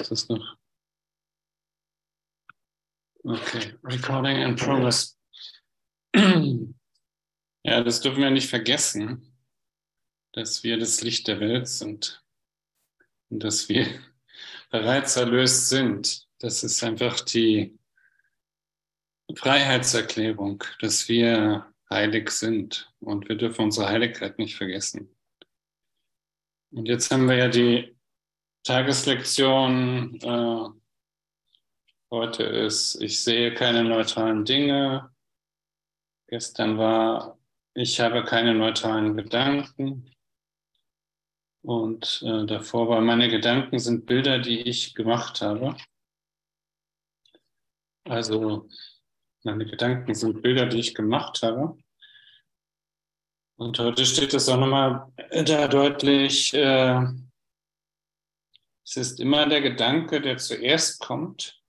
ist das noch? Okay, Recording in Progress. Ja, das dürfen wir nicht vergessen, dass wir das Licht der Welt sind und dass wir bereits erlöst sind. Das ist einfach die Freiheitserklärung, dass wir heilig sind und wir dürfen unsere Heiligkeit nicht vergessen. Und jetzt haben wir ja die Tageslektion. Äh, heute ist, ich sehe keine neutralen Dinge. Gestern war, ich habe keine neutralen Gedanken. Und äh, davor war, meine Gedanken sind Bilder, die ich gemacht habe. Also meine Gedanken sind Bilder, die ich gemacht habe. Und heute steht es auch nochmal da deutlich, äh, es ist immer der Gedanke, der zuerst kommt,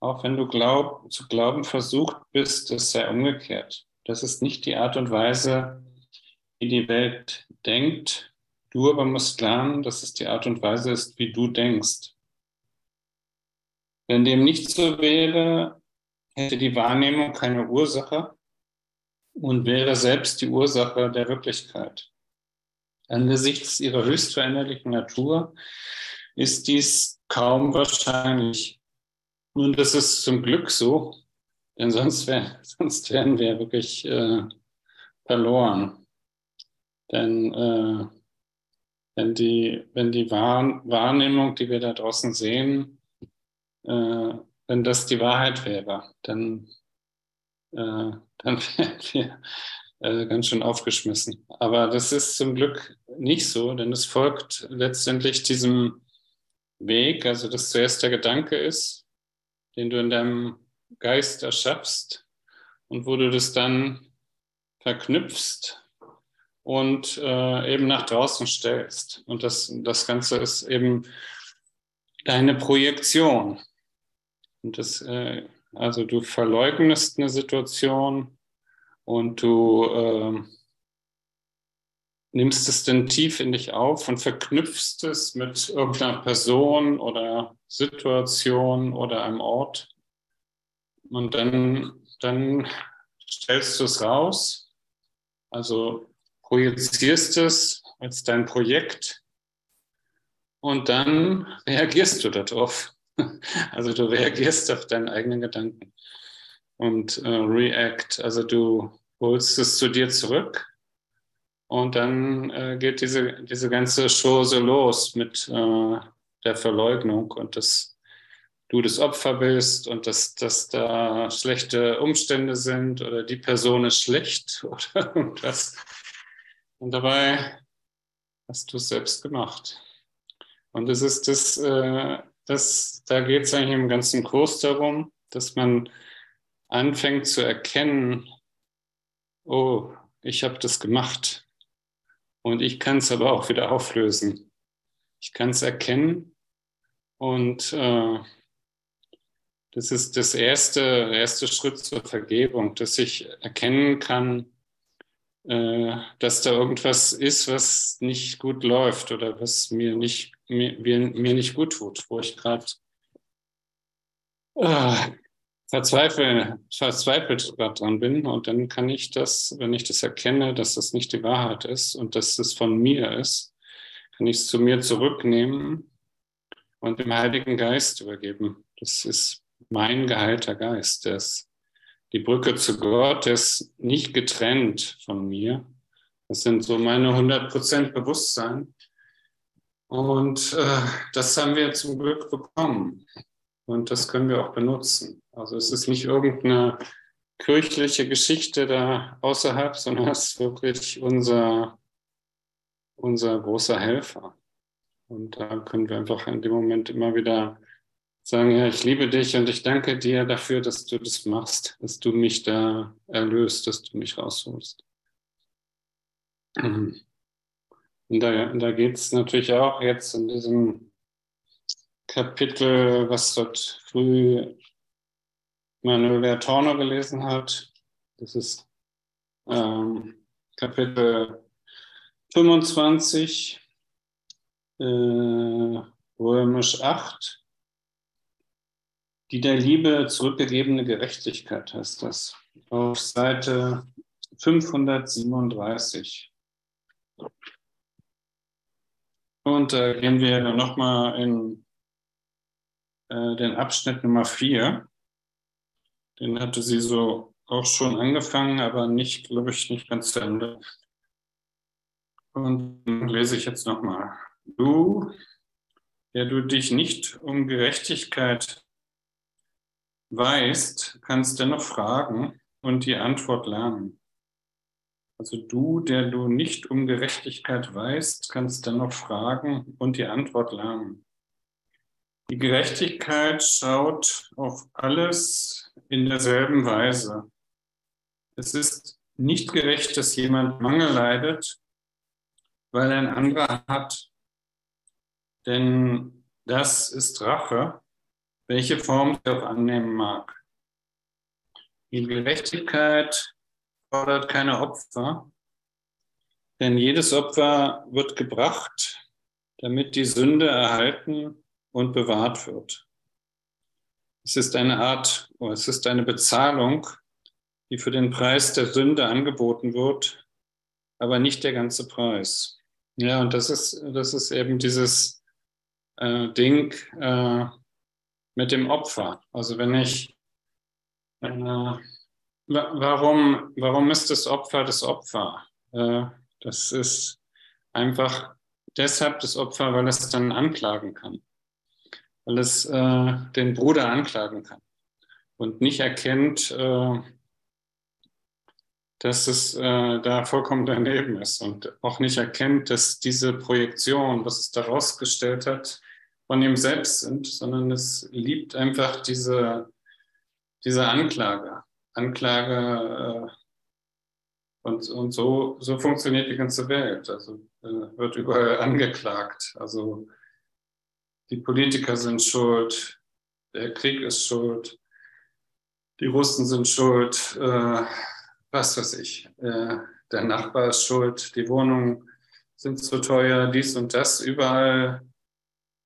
auch wenn du glaub, zu glauben versucht bist, es sei umgekehrt. Das ist nicht die Art und Weise, wie die Welt denkt. Du aber musst lernen, dass es die Art und Weise ist, wie du denkst. Wenn dem nicht so wäre, hätte die Wahrnehmung keine Ursache und wäre selbst die Ursache der Wirklichkeit. Angesichts ihrer höchst veränderlichen Natur ist dies kaum wahrscheinlich. Und das ist zum Glück so, denn sonst, wär, sonst wären wir wirklich äh, verloren. Denn äh, wenn die, wenn die Wahrnehmung, die wir da draußen sehen, äh, wenn das die Wahrheit wäre, dann äh, dann wären wir äh, ganz schön aufgeschmissen. Aber das ist zum Glück nicht so, denn es folgt letztendlich diesem Weg, also dass zuerst der Gedanke ist, den du in deinem Geist erschaffst und wo du das dann verknüpfst und äh, eben nach draußen stellst. Und das, das Ganze ist eben deine Projektion. Und das äh, also du verleugnest eine Situation und du äh, nimmst es dann tief in dich auf und verknüpfst es mit irgendeiner Person oder Situation oder einem Ort. Und dann, dann stellst du es raus, also projizierst es als dein Projekt und dann reagierst du darauf. Also du reagierst auf deinen eigenen Gedanken und äh, react. Also du holst es zu dir zurück und dann äh, geht diese, diese ganze Chose los mit äh, der Verleugnung und dass du das Opfer bist und dass, dass da schlechte Umstände sind oder die Person ist schlecht oder irgendwas. Und dabei hast du es selbst gemacht. Und es ist das, äh, das, da geht es eigentlich im ganzen Kurs darum, dass man anfängt zu erkennen, oh, ich habe das gemacht und ich kann es aber auch wieder auflösen. Ich kann es erkennen und äh, das ist das erste, erste Schritt zur Vergebung, dass ich erkennen kann, äh, dass da irgendwas ist, was nicht gut läuft oder was mir nicht, mir, mir nicht gut tut, wo ich gerade äh, verzweifelt, dran bin. Und dann kann ich das, wenn ich das erkenne, dass das nicht die Wahrheit ist und dass es von mir ist, kann ich es zu mir zurücknehmen und dem Heiligen Geist übergeben. Das ist mein geheilter Geist, der ist die Brücke zu Gott ist nicht getrennt von mir. Das sind so meine 100% Bewusstsein. Und äh, das haben wir zum Glück bekommen. Und das können wir auch benutzen. Also es ist nicht irgendeine kirchliche Geschichte da außerhalb, sondern es ist wirklich unser, unser großer Helfer. Und da können wir einfach in dem Moment immer wieder sagen, ja, ich liebe dich und ich danke dir dafür, dass du das machst, dass du mich da erlöst, dass du mich rausholst. Und da, da geht es natürlich auch jetzt in diesem Kapitel, was dort früh Manuel Torno gelesen hat. Das ist ähm, Kapitel 25, äh, Römisch 8 Die der Liebe zurückgegebene Gerechtigkeit heißt das. Auf Seite 537. Und da äh, gehen wir nochmal in äh, den Abschnitt Nummer 4. Den hatte sie so auch schon angefangen, aber nicht, glaube ich, nicht ganz zu Ende. Und lese ich jetzt nochmal. Du, der du dich nicht um Gerechtigkeit weißt, kannst dennoch fragen und die Antwort lernen. Also du, der du nicht um Gerechtigkeit weißt, kannst dennoch fragen und die Antwort lernen. Die Gerechtigkeit schaut auf alles in derselben Weise. Es ist nicht gerecht, dass jemand Mangel leidet, weil ein anderer hat. Denn das ist Rache, welche Form sie auch annehmen mag. Die Gerechtigkeit fordert keine Opfer, denn jedes Opfer wird gebracht, damit die Sünde erhalten und bewahrt wird. Es ist eine Art, oh, es ist eine Bezahlung, die für den Preis der Sünde angeboten wird, aber nicht der ganze Preis. Ja, und das ist, das ist eben dieses äh, Ding äh, mit dem Opfer. Also wenn ich äh, Warum, warum ist das Opfer das Opfer? Äh, das ist einfach deshalb das Opfer, weil es dann anklagen kann. Weil es äh, den Bruder anklagen kann und nicht erkennt, äh, dass es äh, da vollkommen daneben ist und auch nicht erkennt, dass diese Projektion, was es daraus gestellt hat, von ihm selbst sind, sondern es liebt einfach diese, diese Anklage. Anklage äh, und, und so, so funktioniert die ganze Welt. Also äh, wird überall angeklagt. Also die Politiker sind schuld, der Krieg ist schuld, die Russen sind schuld, äh, was weiß ich, äh, der Nachbar ist schuld, die Wohnungen sind zu teuer, dies und das. Überall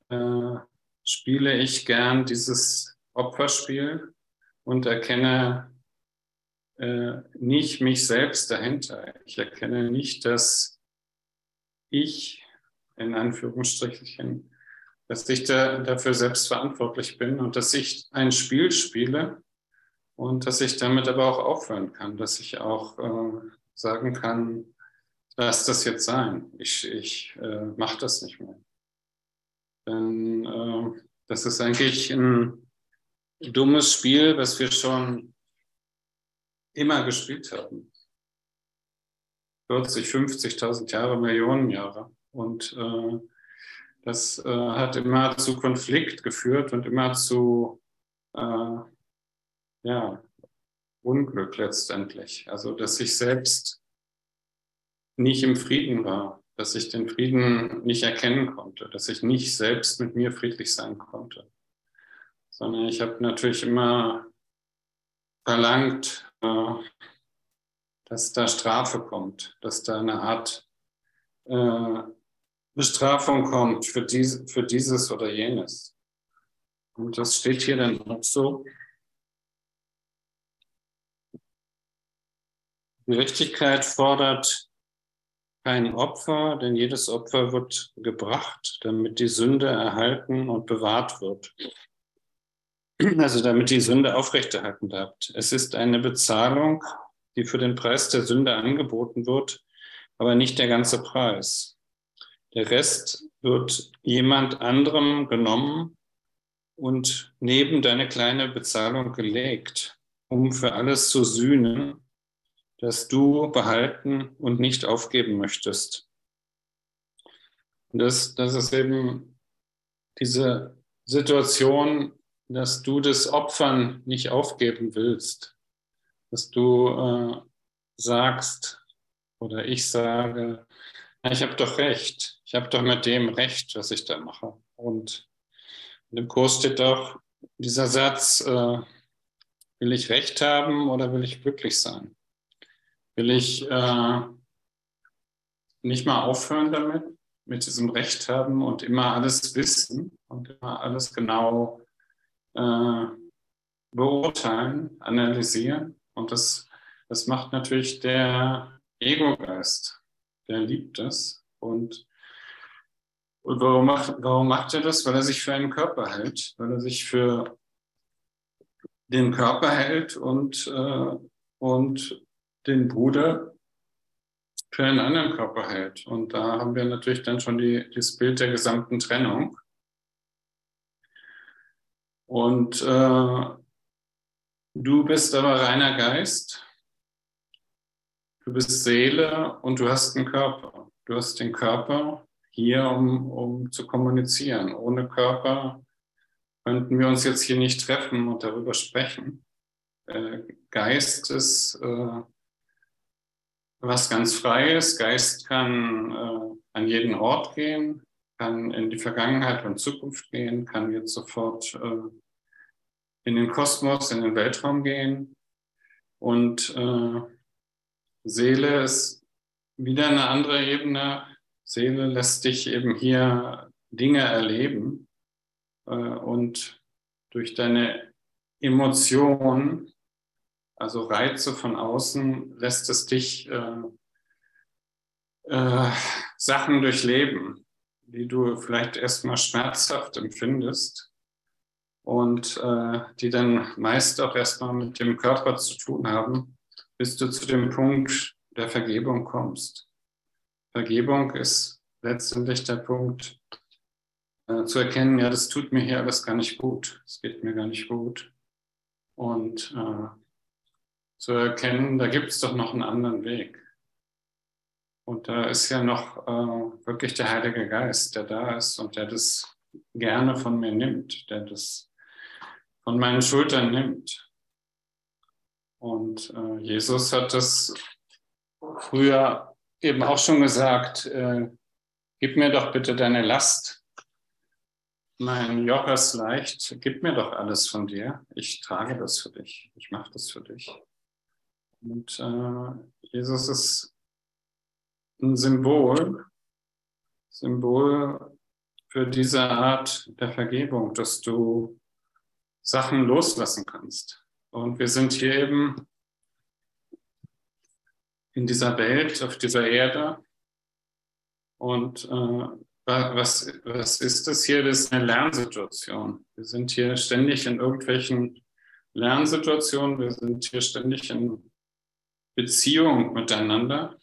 äh, spiele ich gern dieses Opferspiel und erkenne äh, nicht mich selbst dahinter. Ich erkenne nicht, dass ich, in Anführungsstrichen, dass ich da, dafür selbst verantwortlich bin und dass ich ein Spiel spiele und dass ich damit aber auch aufhören kann, dass ich auch äh, sagen kann, lass das jetzt sein, ich, ich äh, mache das nicht mehr. Denn äh, das ist eigentlich ein dummes Spiel, was wir schon immer gespielt haben. 40, 50.000 Jahre, Millionen Jahre. Und äh, das äh, hat immer zu Konflikt geführt und immer zu äh, ja, Unglück letztendlich. Also, dass ich selbst nicht im Frieden war, dass ich den Frieden nicht erkennen konnte, dass ich nicht selbst mit mir friedlich sein konnte, sondern ich habe natürlich immer verlangt, äh, dass da Strafe kommt, dass da eine Art äh, Bestrafung kommt für, dies, für dieses oder jenes. Und das steht hier dann auch so. Gerechtigkeit fordert kein Opfer, denn jedes Opfer wird gebracht, damit die Sünde erhalten und bewahrt wird also damit die Sünde aufrechterhalten bleibt. Es ist eine Bezahlung, die für den Preis der Sünde angeboten wird, aber nicht der ganze Preis. Der Rest wird jemand anderem genommen und neben deine kleine Bezahlung gelegt, um für alles zu sühnen, das du behalten und nicht aufgeben möchtest. Und das, das ist eben diese Situation, dass du das Opfern nicht aufgeben willst, dass du äh, sagst oder ich sage, ich habe doch recht, ich habe doch mit dem recht, was ich da mache. Und in dem Kurs steht auch dieser Satz, äh, will ich recht haben oder will ich glücklich sein? Will ich äh, nicht mal aufhören damit, mit diesem Recht haben und immer alles wissen und immer alles genau äh, beurteilen, analysieren. Und das, das macht natürlich der Ego-Geist. Der liebt es. Und, und warum, macht, warum macht er das? Weil er sich für einen Körper hält, weil er sich für den Körper hält und, äh, und den Bruder für einen anderen Körper hält. Und da haben wir natürlich dann schon die, das Bild der gesamten Trennung. Und äh, du bist aber reiner Geist, du bist Seele und du hast einen Körper. Du hast den Körper hier, um, um zu kommunizieren. Ohne Körper könnten wir uns jetzt hier nicht treffen und darüber sprechen. Äh, Geist ist äh, was ganz Freies. Geist kann äh, an jeden Ort gehen, kann in die Vergangenheit und Zukunft gehen, kann jetzt sofort äh, in den Kosmos, in den Weltraum gehen. Und äh, Seele ist wieder eine andere Ebene. Seele lässt dich eben hier Dinge erleben äh, und durch deine Emotionen, also Reize von außen, lässt es dich äh, äh, Sachen durchleben, die du vielleicht erstmal schmerzhaft empfindest und äh, die dann meist auch erstmal mit dem Körper zu tun haben, bis du zu dem Punkt der Vergebung kommst. Vergebung ist letztendlich der Punkt, äh, zu erkennen, ja, das tut mir hier alles gar nicht gut, es geht mir gar nicht gut. Und äh, zu erkennen, da gibt es doch noch einen anderen Weg. Und da ist ja noch äh, wirklich der Heilige Geist, der da ist und der das gerne von mir nimmt, der das von meinen Schultern nimmt. Und äh, Jesus hat das früher eben auch schon gesagt, äh, gib mir doch bitte deine Last. Mein Joch ist leicht, gib mir doch alles von dir. Ich trage das für dich, ich mache das für dich. Und äh, Jesus ist ein Symbol, Symbol für diese Art der Vergebung, dass du Sachen loslassen kannst. Und wir sind hier eben in dieser Welt, auf dieser Erde. Und äh, was, was ist das hier? Das ist eine Lernsituation. Wir sind hier ständig in irgendwelchen Lernsituationen. Wir sind hier ständig in Beziehung miteinander.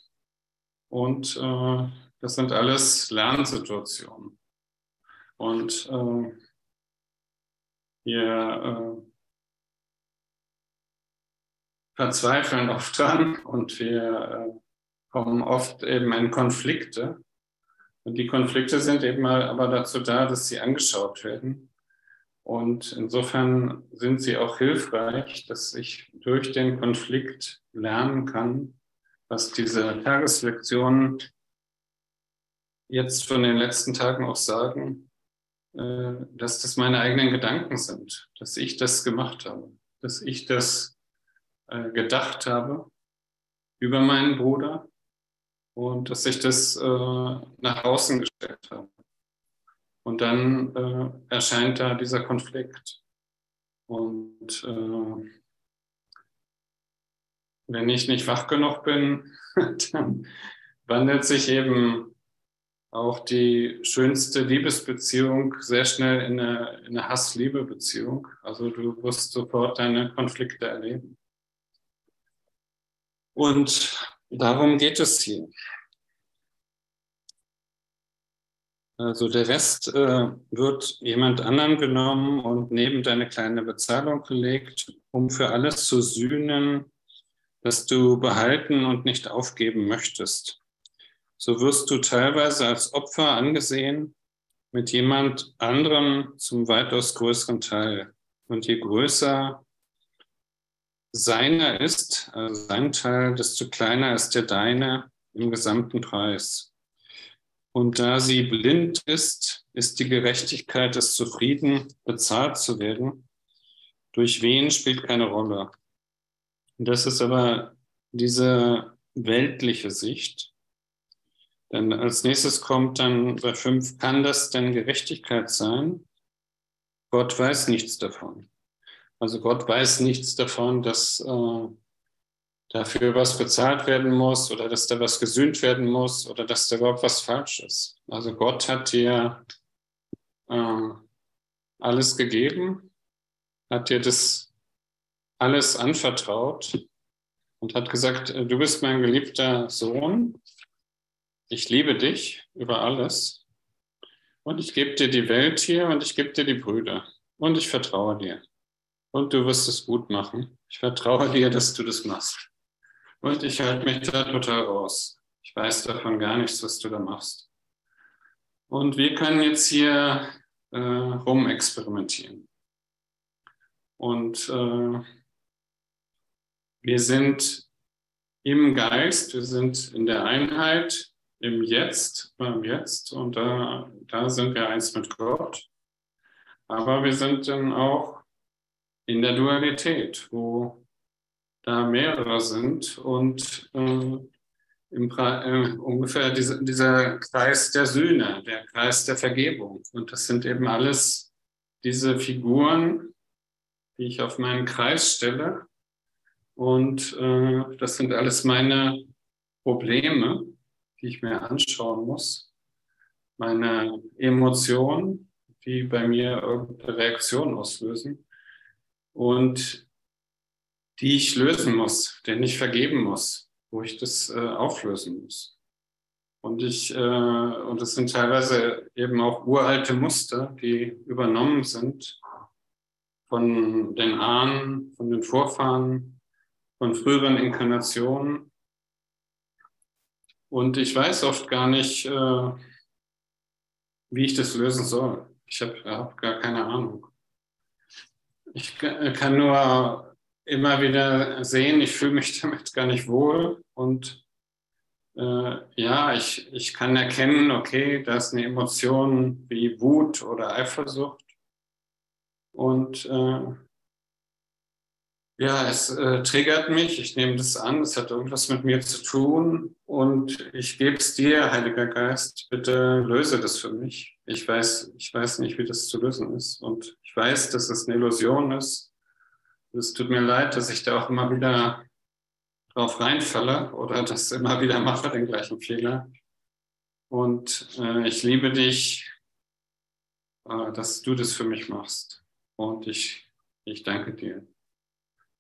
Und äh, das sind alles Lernsituationen. Und äh, wir äh, verzweifeln oft dran und wir äh, kommen oft eben in Konflikte. Und die Konflikte sind eben mal aber dazu da, dass sie angeschaut werden. Und insofern sind sie auch hilfreich, dass ich durch den Konflikt lernen kann, was diese Tageslektionen jetzt von den letzten Tagen auch sagen, äh, dass das meine eigenen Gedanken sind, dass ich das gemacht habe, dass ich das äh, gedacht habe über meinen Bruder und dass ich das äh, nach außen gestellt habe. Und dann erscheint da dieser Konflikt. Und wenn ich nicht wach genug bin, dann wandelt sich eben auch die schönste Liebesbeziehung sehr schnell in eine, in eine Hass-Liebe-Beziehung. Also du wirst sofort deine Konflikte erleben. Und darum geht es hier. Also der Rest äh, wird jemand anderen genommen und neben deine kleine Bezahlung gelegt, um für alles zu sühnen, das du behalten und nicht aufgeben möchtest so wirst du teilweise als Opfer angesehen mit jemand anderem zum weitaus größeren Teil. Und je größer seiner ist, also sein Teil, desto kleiner ist der deine im gesamten Preis. Und da sie blind ist, ist die Gerechtigkeit des Zufrieden, bezahlt zu werden. Durch wen spielt keine Rolle. Das ist aber diese weltliche Sicht. Dann als nächstes kommt dann bei fünf, kann das denn Gerechtigkeit sein? Gott weiß nichts davon. Also Gott weiß nichts davon, dass äh, dafür was bezahlt werden muss oder dass da was gesühnt werden muss oder dass da überhaupt was falsch ist. Also Gott hat dir äh, alles gegeben, hat dir das alles anvertraut und hat gesagt, äh, du bist mein geliebter Sohn, ich liebe dich über alles und ich gebe dir die Welt hier und ich gebe dir die Brüder und ich vertraue dir und du wirst es gut machen. Ich vertraue dir, dass du das machst. Und ich halte mich da total raus. Ich weiß davon gar nichts, was du da machst. Und wir können jetzt hier äh, rumexperimentieren. Und äh, wir sind im Geist, wir sind in der Einheit, im Jetzt, beim Jetzt. Und da, da sind wir eins mit Gott. Aber wir sind dann auch in der Dualität, wo da mehrere sind und äh, äh, ungefähr diese, dieser Kreis der Sühne, der Kreis der Vergebung. Und das sind eben alles diese Figuren, die ich auf meinen Kreis stelle. Und äh, das sind alles meine Probleme, die ich mir anschauen muss. Meine Emotionen, die bei mir irgendeine Reaktion auslösen und die ich lösen muss, denen ich vergeben muss, wo ich das äh, auflösen muss. Und ich, äh, und es sind teilweise eben auch uralte Muster, die übernommen sind von den Ahnen, von den Vorfahren, von früheren Inkarnationen. Und ich weiß oft gar nicht, äh, wie ich das lösen soll. Ich habe hab gar keine Ahnung. Ich kann nur immer wieder sehen, ich fühle mich damit gar nicht wohl. Und äh, ja, ich, ich kann erkennen, okay, da ist eine Emotion wie Wut oder Eifersucht. Und äh, ja, es äh, triggert mich, ich nehme das an, es hat irgendwas mit mir zu tun und ich gebe es dir, Heiliger Geist, bitte löse das für mich. Ich weiß, ich weiß nicht, wie das zu lösen ist und ich weiß, dass es eine Illusion ist. Es tut mir leid, dass ich da auch immer wieder drauf reinfalle oder das immer wieder mache, den gleichen Fehler. Und äh, ich liebe dich, äh, dass du das für mich machst. Und ich, ich danke dir.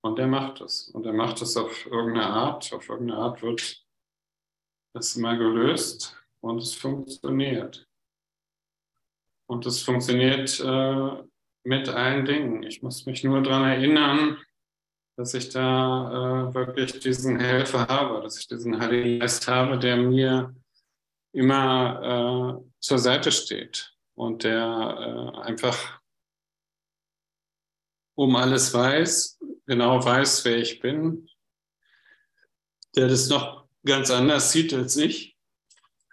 Und er macht es. Und er macht es auf irgendeine Art. Auf irgendeine Art wird das mal gelöst und es funktioniert. Und es funktioniert äh, mit allen Dingen. Ich muss mich nur daran erinnern, dass ich da äh, wirklich diesen Helfer habe, dass ich diesen Heiligen Geist habe, der mir immer äh, zur Seite steht und der äh, einfach um alles weiß, genau weiß, wer ich bin, der das noch ganz anders sieht als ich,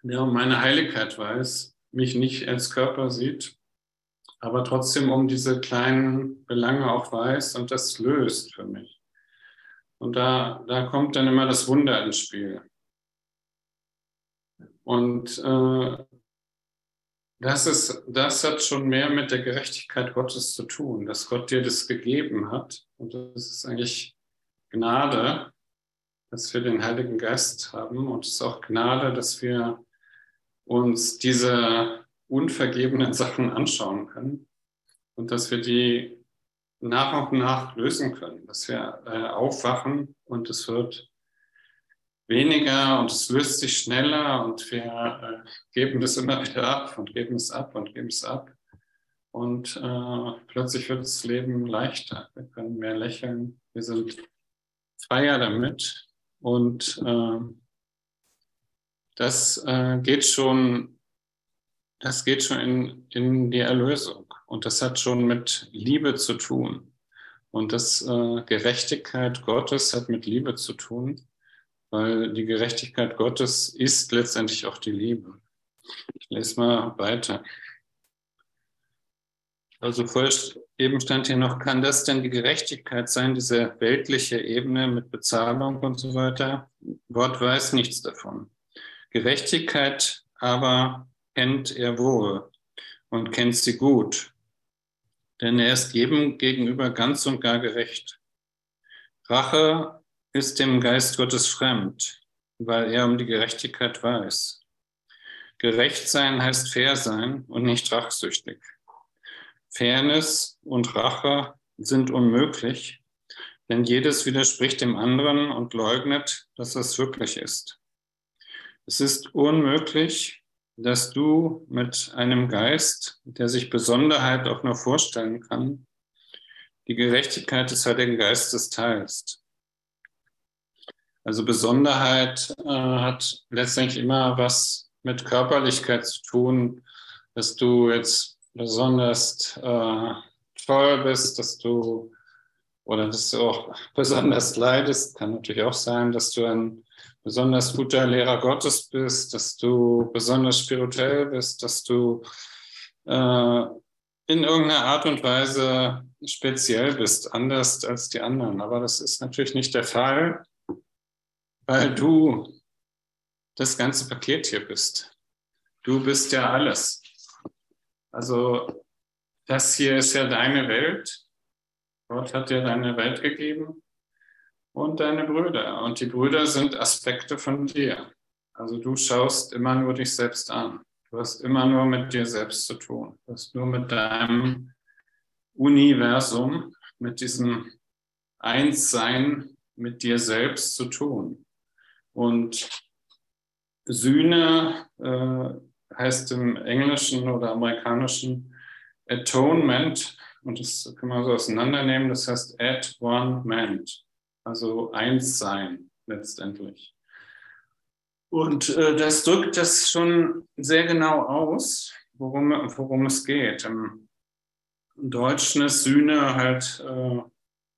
der um meine Heiligkeit weiß, mich nicht als Körper sieht, aber trotzdem um diese kleinen Belange auch weiß und das löst für mich. Und da, da kommt dann immer das Wunder ins Spiel. Und äh, das, ist, das hat schon mehr mit der Gerechtigkeit Gottes zu tun, dass Gott dir das gegeben hat. Und das ist eigentlich Gnade, dass wir den Heiligen Geist haben. Und es ist auch Gnade, dass wir uns diese unvergebenen Sachen anschauen können und dass wir die nach und nach lösen können, dass wir äh, aufwachen und es wird weniger und es löst sich schneller und wir äh, geben das immer wieder ab und geben es ab und geben es ab. Und äh, plötzlich wird das Leben leichter. Wir können mehr lächeln. Wir sind freier damit. Und äh, das äh, geht schon, das geht schon in, in die Erlösung. Und das hat schon mit Liebe zu tun. Und das äh, Gerechtigkeit Gottes hat mit Liebe zu tun weil die Gerechtigkeit Gottes ist letztendlich auch die Liebe. Ich lese mal weiter. Also vorher eben stand hier noch, kann das denn die Gerechtigkeit sein, diese weltliche Ebene mit Bezahlung und so weiter? Gott weiß nichts davon. Gerechtigkeit aber kennt er wohl und kennt sie gut. denn er ist jedem gegenüber ganz und gar gerecht. Rache ist dem Geist Gottes fremd, weil er um die Gerechtigkeit weiß. Gerecht sein heißt fair sein und nicht rachsüchtig. Fairness und Rache sind unmöglich, denn jedes widerspricht dem anderen und leugnet, dass es wirklich ist. Es ist unmöglich, dass du mit einem Geist, der sich Besonderheit auch nur vorstellen kann, die Gerechtigkeit des Heiligen Geistes teilst. Also Besonderheit äh, hat letztendlich immer was mit Körperlichkeit zu tun, dass du jetzt besonders äh, toll bist, dass du oder dass du auch besonders leidest. Kann natürlich auch sein, dass du ein besonders guter Lehrer Gottes bist, dass du besonders spirituell bist, dass du äh, in irgendeiner Art und Weise speziell bist, anders als die anderen. Aber das ist natürlich nicht der Fall, weil du das ganze Paket hier bist. Du bist ja alles. Also das hier ist ja deine Welt. Gott hat dir deine Welt gegeben und deine Brüder. Und die Brüder sind Aspekte von dir. Also du schaust immer nur dich selbst an. Du hast immer nur mit dir selbst zu tun. Du hast nur mit deinem Universum, mit diesem Einssein mit dir selbst zu tun. Und Sühne äh, heißt im Englischen oder Amerikanischen Atonement. Und das kann man so auseinandernehmen. Das heißt at one ment also eins sein letztendlich. Und äh, das drückt das schon sehr genau aus, worum, worum es geht. Im Deutschen ist Sühne halt äh,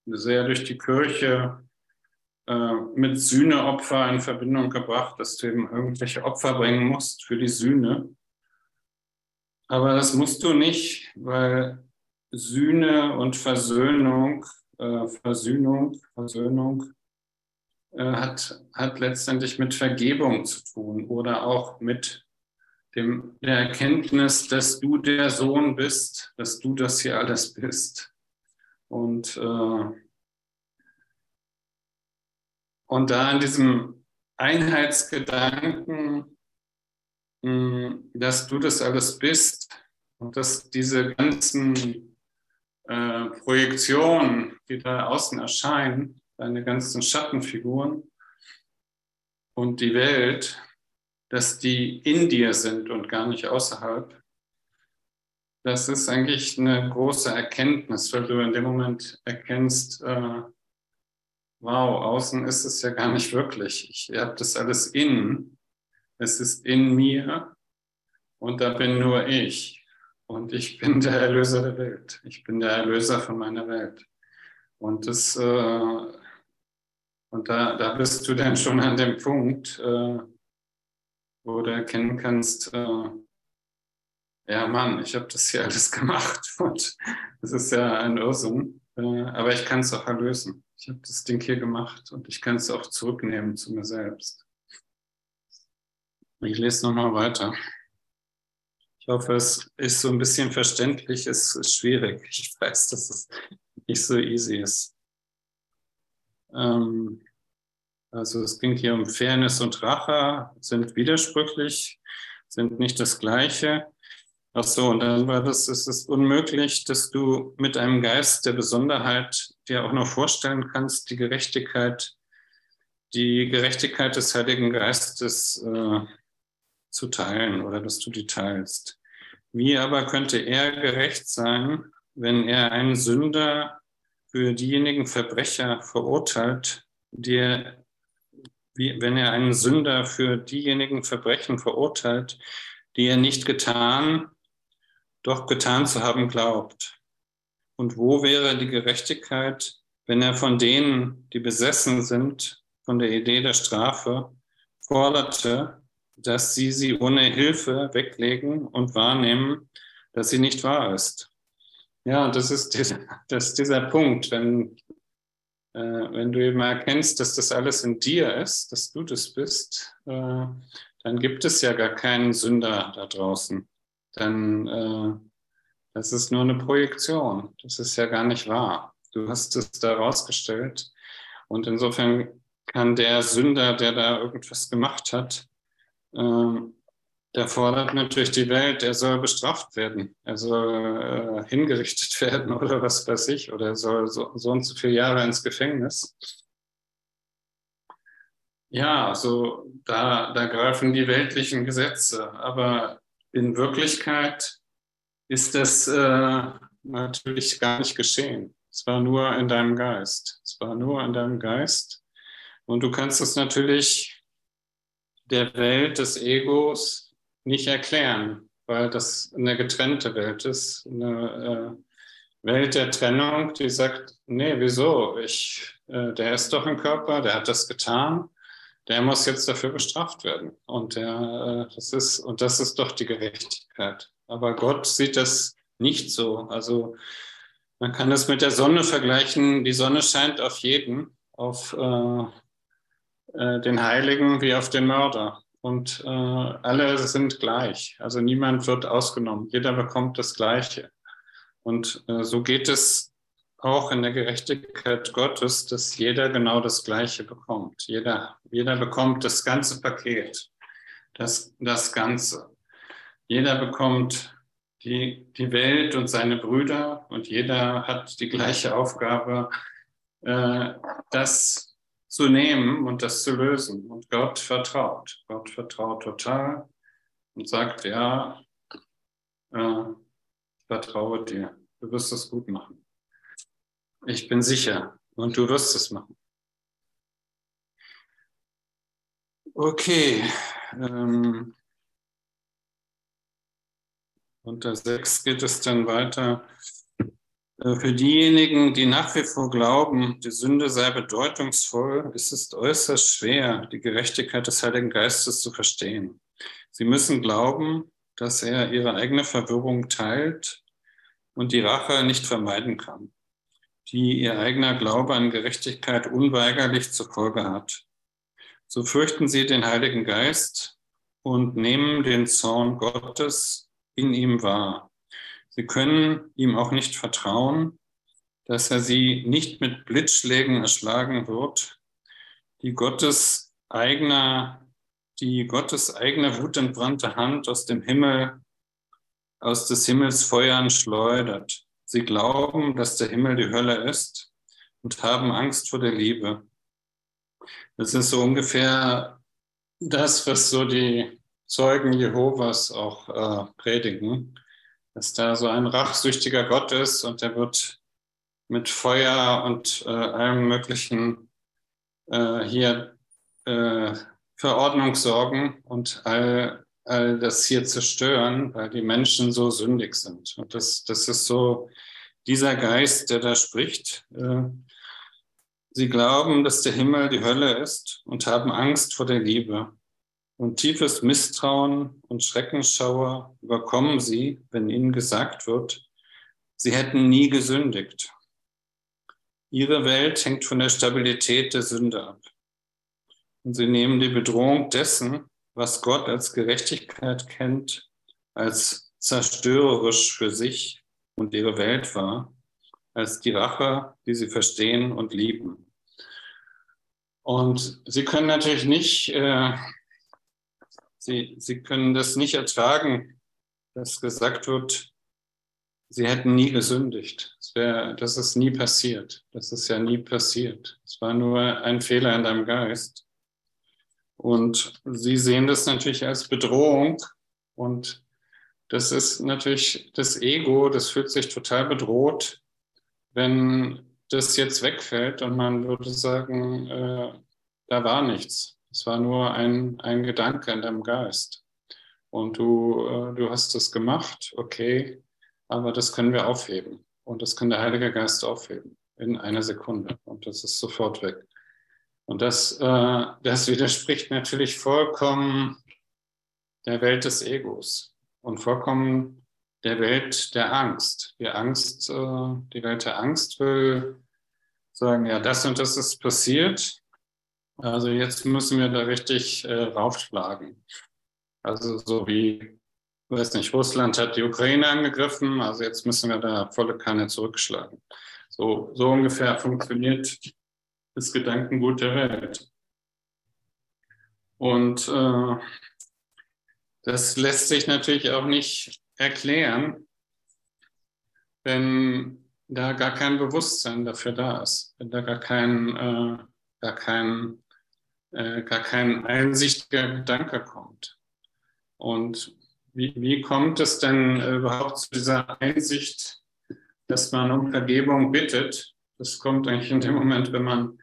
sehr durch die Kirche mit Sühneopfer in Verbindung gebracht, dass du eben irgendwelche Opfer bringen musst für die Sühne. Aber das musst du nicht, weil Sühne und Versöhnung äh, Versöhnung, Versöhnung äh, hat, hat letztendlich mit Vergebung zu tun oder auch mit dem, der Erkenntnis, dass du der Sohn bist, dass du das hier alles bist. Und, äh, und da in diesem Einheitsgedanken, hm, dass du das alles bist und dass diese ganzen äh, Projektionen, die da außen erscheinen, deine ganzen Schattenfiguren und die Welt, dass die in dir sind und gar nicht außerhalb, das ist eigentlich eine große Erkenntnis, weil du in dem Moment erkennst, äh, wow, außen ist es ja gar nicht wirklich. Ich habe das alles innen. Es ist in mir und da bin nur ich. Und ich bin der Erlöser der Welt. Ich bin der Erlöser von meiner Welt. Und das, äh, und da, da bist du dann schon an dem Punkt, äh, wo du erkennen kannst, äh, ja Mann, ich habe das hier alles gemacht und das ist ja ein Irrsinn, äh, aber ich kann es auch erlösen. Ich habe das Ding hier gemacht und ich kann es auch zurücknehmen zu mir selbst. Ich lese nochmal weiter. Ich hoffe, es ist so ein bisschen verständlich. Es ist schwierig. Ich weiß, dass es nicht so easy ist. Ähm, also es ging hier um Fairness und Rache, sind widersprüchlich, sind nicht das Gleiche. Ach so, und dann war das, es ist unmöglich, dass du mit einem Geist der Besonderheit dir auch noch vorstellen kannst, die Gerechtigkeit, die Gerechtigkeit des Heiligen Geistes äh, zu teilen oder dass du die teilst. Wie aber könnte er gerecht sein, wenn er einen Sünder für diejenigen Verbrecher verurteilt, die er, wie, wenn er einen Sünder für diejenigen Verbrechen verurteilt, die er nicht getan, doch getan zu haben glaubt? Und wo wäre die Gerechtigkeit, wenn er von denen, die besessen sind von der Idee der Strafe, forderte, dass sie sie ohne Hilfe weglegen und wahrnehmen, dass sie nicht wahr ist. Ja, das ist dieser, das ist dieser Punkt, wenn, äh, wenn du eben erkennst, dass das alles in dir ist, dass du das bist, äh, dann gibt es ja gar keinen Sünder da draußen. Dann, äh, Das ist nur eine Projektion. Das ist ja gar nicht wahr. Du hast es da rausgestellt. Und insofern kann der Sünder, der da irgendwas gemacht hat, äh, der fordert natürlich die Welt, er soll bestraft werden, er soll äh, hingerichtet werden oder was weiß ich, oder er soll so, so und so viele Jahre ins Gefängnis. Ja, also da, da greifen die weltlichen Gesetze, aber in Wirklichkeit ist das äh, natürlich gar nicht geschehen. Es war nur in deinem Geist. Es war nur in deinem Geist. Und du kannst es natürlich der Welt des Egos nicht erklären, weil das eine getrennte Welt ist, eine äh, Welt der Trennung, die sagt, nee, wieso? Ich, äh, der ist doch ein Körper, der hat das getan der muss jetzt dafür bestraft werden. Und, der, äh, das ist, und das ist doch die Gerechtigkeit. Aber Gott sieht das nicht so. Also man kann das mit der Sonne vergleichen. Die Sonne scheint auf jeden, auf äh, äh, den Heiligen wie auf den Mörder. Und äh, alle sind gleich. Also niemand wird ausgenommen. Jeder bekommt das Gleiche. Und äh, so geht es auch in der Gerechtigkeit Gottes, dass jeder genau das Gleiche bekommt. Jeder, jeder bekommt das ganze Paket, das, das Ganze. Jeder bekommt die, die Welt und seine Brüder und jeder hat die gleiche Aufgabe, äh, das zu nehmen und das zu lösen. Und Gott vertraut. Gott vertraut total und sagt, ja, äh, vertraue dir, du wirst es gut machen. Ich bin sicher und du wirst es machen. Okay. Ähm, unter sechs geht es dann weiter. Äh, für diejenigen, die nach wie vor glauben, die Sünde sei bedeutungsvoll, ist es äußerst schwer, die Gerechtigkeit des Heiligen Geistes zu verstehen. Sie müssen glauben, dass er ihre eigene Verwirrung teilt und die Rache nicht vermeiden kann die ihr eigener Glaube an Gerechtigkeit unweigerlich zur Folge hat. So fürchten sie den Heiligen Geist und nehmen den Zorn Gottes in ihm wahr. Sie können ihm auch nicht vertrauen, dass er sie nicht mit Blitzschlägen erschlagen wird, die Gottes eigener, die Gottes eigene wutentbrannte Hand aus dem Himmel, aus des Himmels Feuern schleudert. Sie glauben, dass der Himmel die Hölle ist und haben Angst vor der Liebe. Das ist so ungefähr das, was so die Zeugen Jehovas auch äh, predigen, dass da so ein rachsüchtiger Gott ist und der wird mit Feuer und äh, allem Möglichen äh, hier äh, für Ordnung sorgen und all, all das hier zerstören, weil die Menschen so sündig sind. Und das, das ist so dieser Geist, der da spricht. Äh, sie glauben, dass der Himmel die Hölle ist und haben Angst vor der Liebe. Und tiefes Misstrauen und Schreckenschauer überkommen sie, wenn ihnen gesagt wird, sie hätten nie gesündigt. Ihre Welt hängt von der Stabilität der Sünde ab. Und sie nehmen die Bedrohung dessen, was Gott als Gerechtigkeit kennt, als zerstörerisch für sich und ihre Welt war, als die Rache, die sie verstehen und lieben. Und sie können natürlich nicht, äh, sie, sie können das nicht ertragen, dass gesagt wird, sie hätten nie gesündigt. Das, wär, das ist nie passiert. Das ist ja nie passiert. Es war nur ein Fehler in deinem Geist. Und sie sehen das natürlich als Bedrohung und das ist natürlich das Ego, das fühlt sich total bedroht, wenn das jetzt wegfällt und man würde sagen, äh, da war nichts. Es war nur ein, ein Gedanke in deinem Geist. Und du, äh, du hast das gemacht, okay, aber das können wir aufheben. Und das kann der Heilige Geist aufheben in einer Sekunde. Und das ist sofort weg. Und das, äh, das widerspricht natürlich vollkommen der Welt des Egos und vollkommen der Welt der Angst. Die Angst, äh, die Welt der Angst will sagen, ja, das und das ist passiert. Also jetzt müssen wir da richtig äh, raufschlagen. Also so wie weiß nicht, Russland hat die Ukraine angegriffen, also jetzt müssen wir da volle Kanne zurückschlagen. So, so ungefähr funktioniert das Gedankengut der Welt. Und äh, das lässt sich natürlich auch nicht erklären, wenn da gar kein Bewusstsein dafür da ist, wenn da gar kein, äh, gar kein, äh, gar kein einsichtiger Gedanke kommt. Und wie, wie kommt es denn überhaupt zu dieser Einsicht, dass man um Vergebung bittet? Das kommt eigentlich in dem Moment, wenn man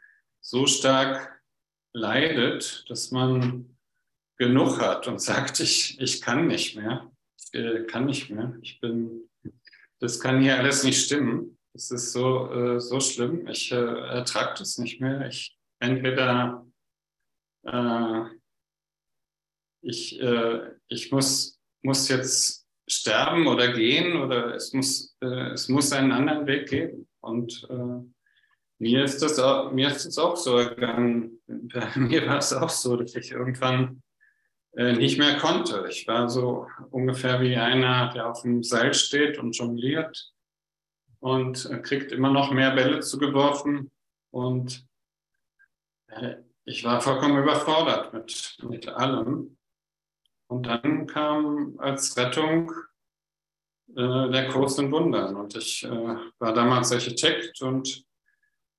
so stark leidet, dass man genug hat und sagt, ich, ich kann nicht mehr, ich äh, kann nicht mehr, ich bin, das kann hier alles nicht stimmen. Das ist so, äh, so schlimm, ich äh, ertrage das nicht mehr. Ich entweder äh, ich, äh, ich muss, muss jetzt sterben oder gehen oder es muss, äh, es muss einen anderen Weg geben. Und mir ist das auch, mir ist das auch so gegangen. Bei mir war es auch so, dass ich irgendwann äh, nicht mehr konnte. Ich war so ungefähr wie einer, der auf dem Seil steht und jongliert und äh, kriegt immer noch mehr Bälle zugeworfen. Und äh, ich war vollkommen überfordert mit, mit allem. Und dann kam als Rettung äh, der Kurs in Wundern. Und ich äh, war damals Architekt und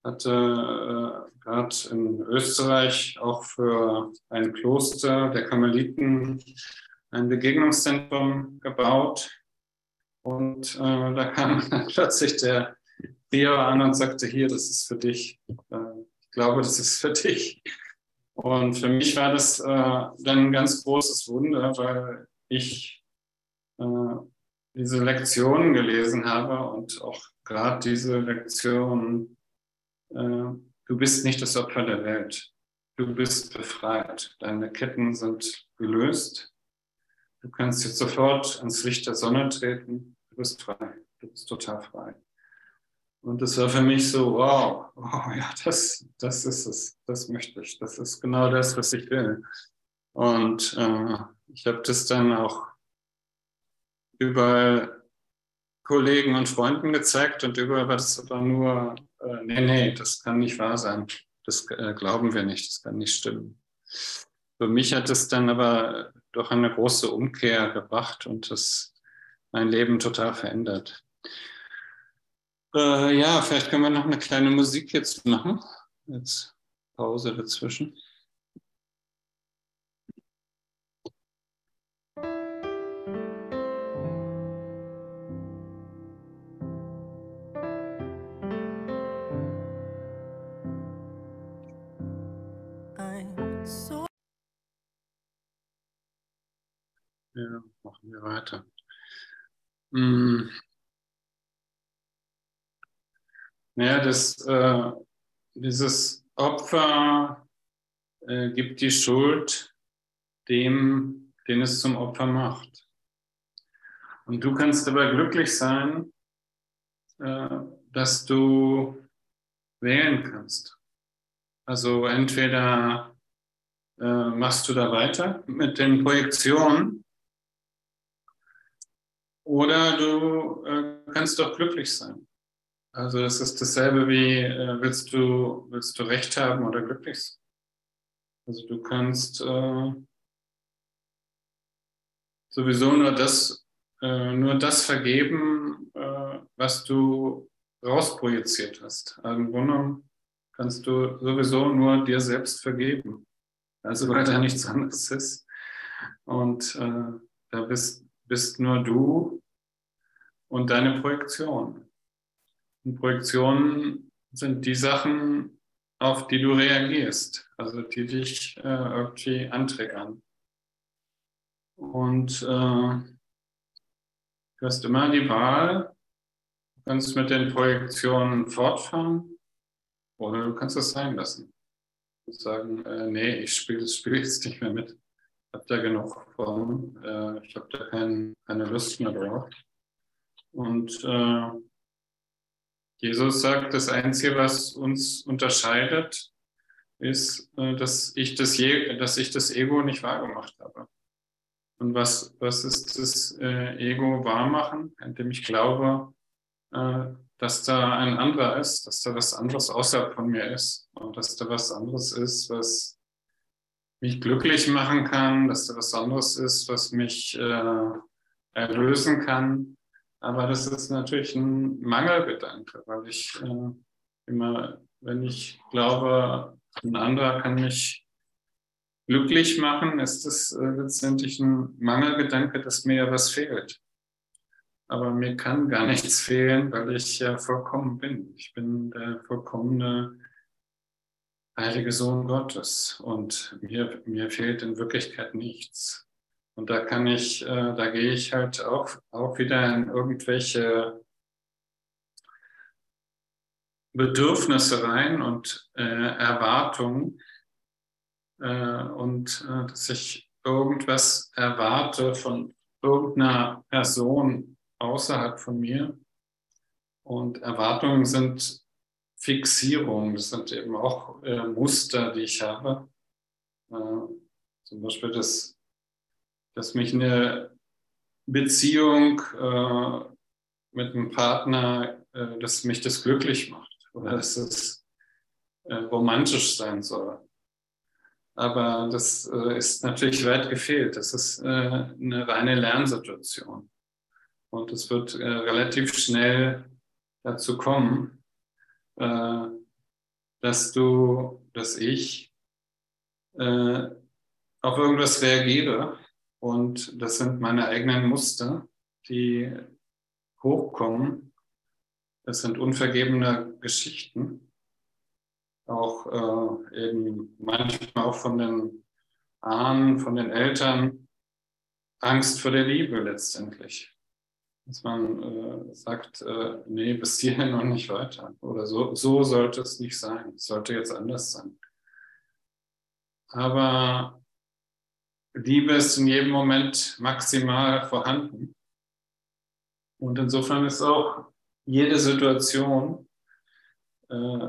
hatte äh, gerade in Österreich auch für ein Kloster der Karmeliten ein Begegnungszentrum gebaut. Und äh, da kam plötzlich der Prior an und sagte, hier, das ist für dich. Äh, ich glaube, das ist für dich. Und für mich war das äh, dann ein ganz großes Wunder, weil ich äh, diese Lektionen gelesen habe und auch gerade diese Lektionen äh, du bist nicht das Opfer der Welt. Du bist befreit. Deine Ketten sind gelöst. Du kannst jetzt sofort ans Licht der Sonne treten. Du bist frei. Du bist total frei. Und das war für mich so, wow, wow ja, das, das ist es. Das möchte ich. Das ist genau das, was ich will. Und äh, ich habe das dann auch überall Kollegen und Freunden gezeigt und überall war das aber nur äh, nee, nee, das kann nicht wahr sein. Das äh, glauben wir nicht, das kann nicht stimmen. Für mich hat es dann aber doch eine große Umkehr gebracht und das mein Leben total verändert. Äh, ja, vielleicht können wir noch eine kleine Musik jetzt machen. Jetzt Pause dazwischen. Ja, machen wir weiter. Hm. Ja, das, äh, dieses Opfer äh, gibt die Schuld dem, den es zum Opfer macht. Und du kannst aber glücklich sein, äh, dass du wählen kannst. Also entweder äh, machst du da weiter mit den Projektionen oder du äh, kannst doch glücklich sein. Also es ist dasselbe wie, äh, willst, du, willst du Recht haben oder glücklich sein? Also du kannst äh, sowieso nur das, äh, nur das vergeben, äh, was du rausprojiziert hast. Also Im Grunde kannst du sowieso nur dir selbst vergeben. Also weil da nichts anderes ist. Und äh, da bist bist nur du und deine Projektion. Und Projektionen sind die Sachen, auf die du reagierst, also die dich äh, irgendwie anträgern. Und äh, du hast immer die Wahl, du kannst mit den Projektionen fortfahren oder du kannst es sein lassen. Und sagen, äh, nee, ich spiele das Spiel jetzt nicht mehr mit habe da genug von. Äh, ich habe da kein, keine Lust mehr drauf. Und äh, Jesus sagt, das Einzige, was uns unterscheidet, ist, äh, dass, ich das Je dass ich das Ego nicht wahrgemacht habe. Und was, was ist das äh, Ego wahrmachen, indem ich glaube, äh, dass da ein anderer ist, dass da was anderes außerhalb von mir ist und dass da was anderes ist, was mich glücklich machen kann, dass da was anderes ist, was mich äh, erlösen kann. Aber das ist natürlich ein Mangelgedanke, weil ich äh, immer, wenn ich glaube, ein anderer kann mich glücklich machen, ist das äh, letztendlich ein Mangelgedanke, dass mir ja was fehlt. Aber mir kann gar nichts fehlen, weil ich ja vollkommen bin. Ich bin der vollkommene heilige Sohn Gottes und mir, mir fehlt in Wirklichkeit nichts. Und da kann ich, äh, da gehe ich halt auch, auch wieder in irgendwelche Bedürfnisse rein und äh, Erwartungen äh, und äh, dass ich irgendwas erwarte von irgendeiner Person außerhalb von mir. Und Erwartungen sind Fixierungen, das sind eben auch äh, Muster, die ich habe. Äh, zum Beispiel, dass, dass mich eine Beziehung äh, mit einem Partner, äh, dass mich das glücklich macht oder dass es äh, romantisch sein soll. Aber das äh, ist natürlich weit gefehlt. Das ist eine reine Lernsituation. Und es wird relativ schnell dazu kommen, äh, dass du, dass ich äh, auf irgendwas reagiere. Und das sind meine eigenen Muster, die hochkommen. Das sind unvergebene Geschichten, auch äh, eben manchmal auch von den Ahnen, von den Eltern, Angst vor der Liebe letztendlich dass man äh, sagt, äh, nee, bis hierhin und nicht weiter. Oder so, so sollte es nicht sein. Es sollte jetzt anders sein. Aber Liebe ist in jedem Moment maximal vorhanden. Und insofern ist auch jede Situation, äh,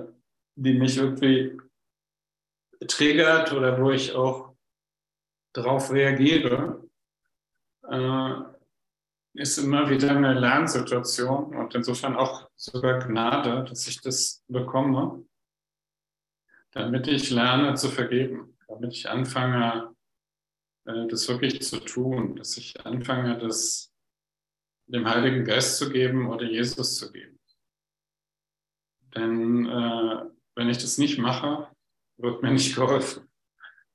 die mich irgendwie triggert oder wo ich auch darauf reagiere, äh, ist immer wieder eine Lernsituation und insofern auch sogar Gnade, dass ich das bekomme, damit ich lerne zu vergeben, damit ich anfange, äh, das wirklich zu tun, dass ich anfange, das dem Heiligen Geist zu geben oder Jesus zu geben. Denn äh, wenn ich das nicht mache, wird mir nicht geholfen.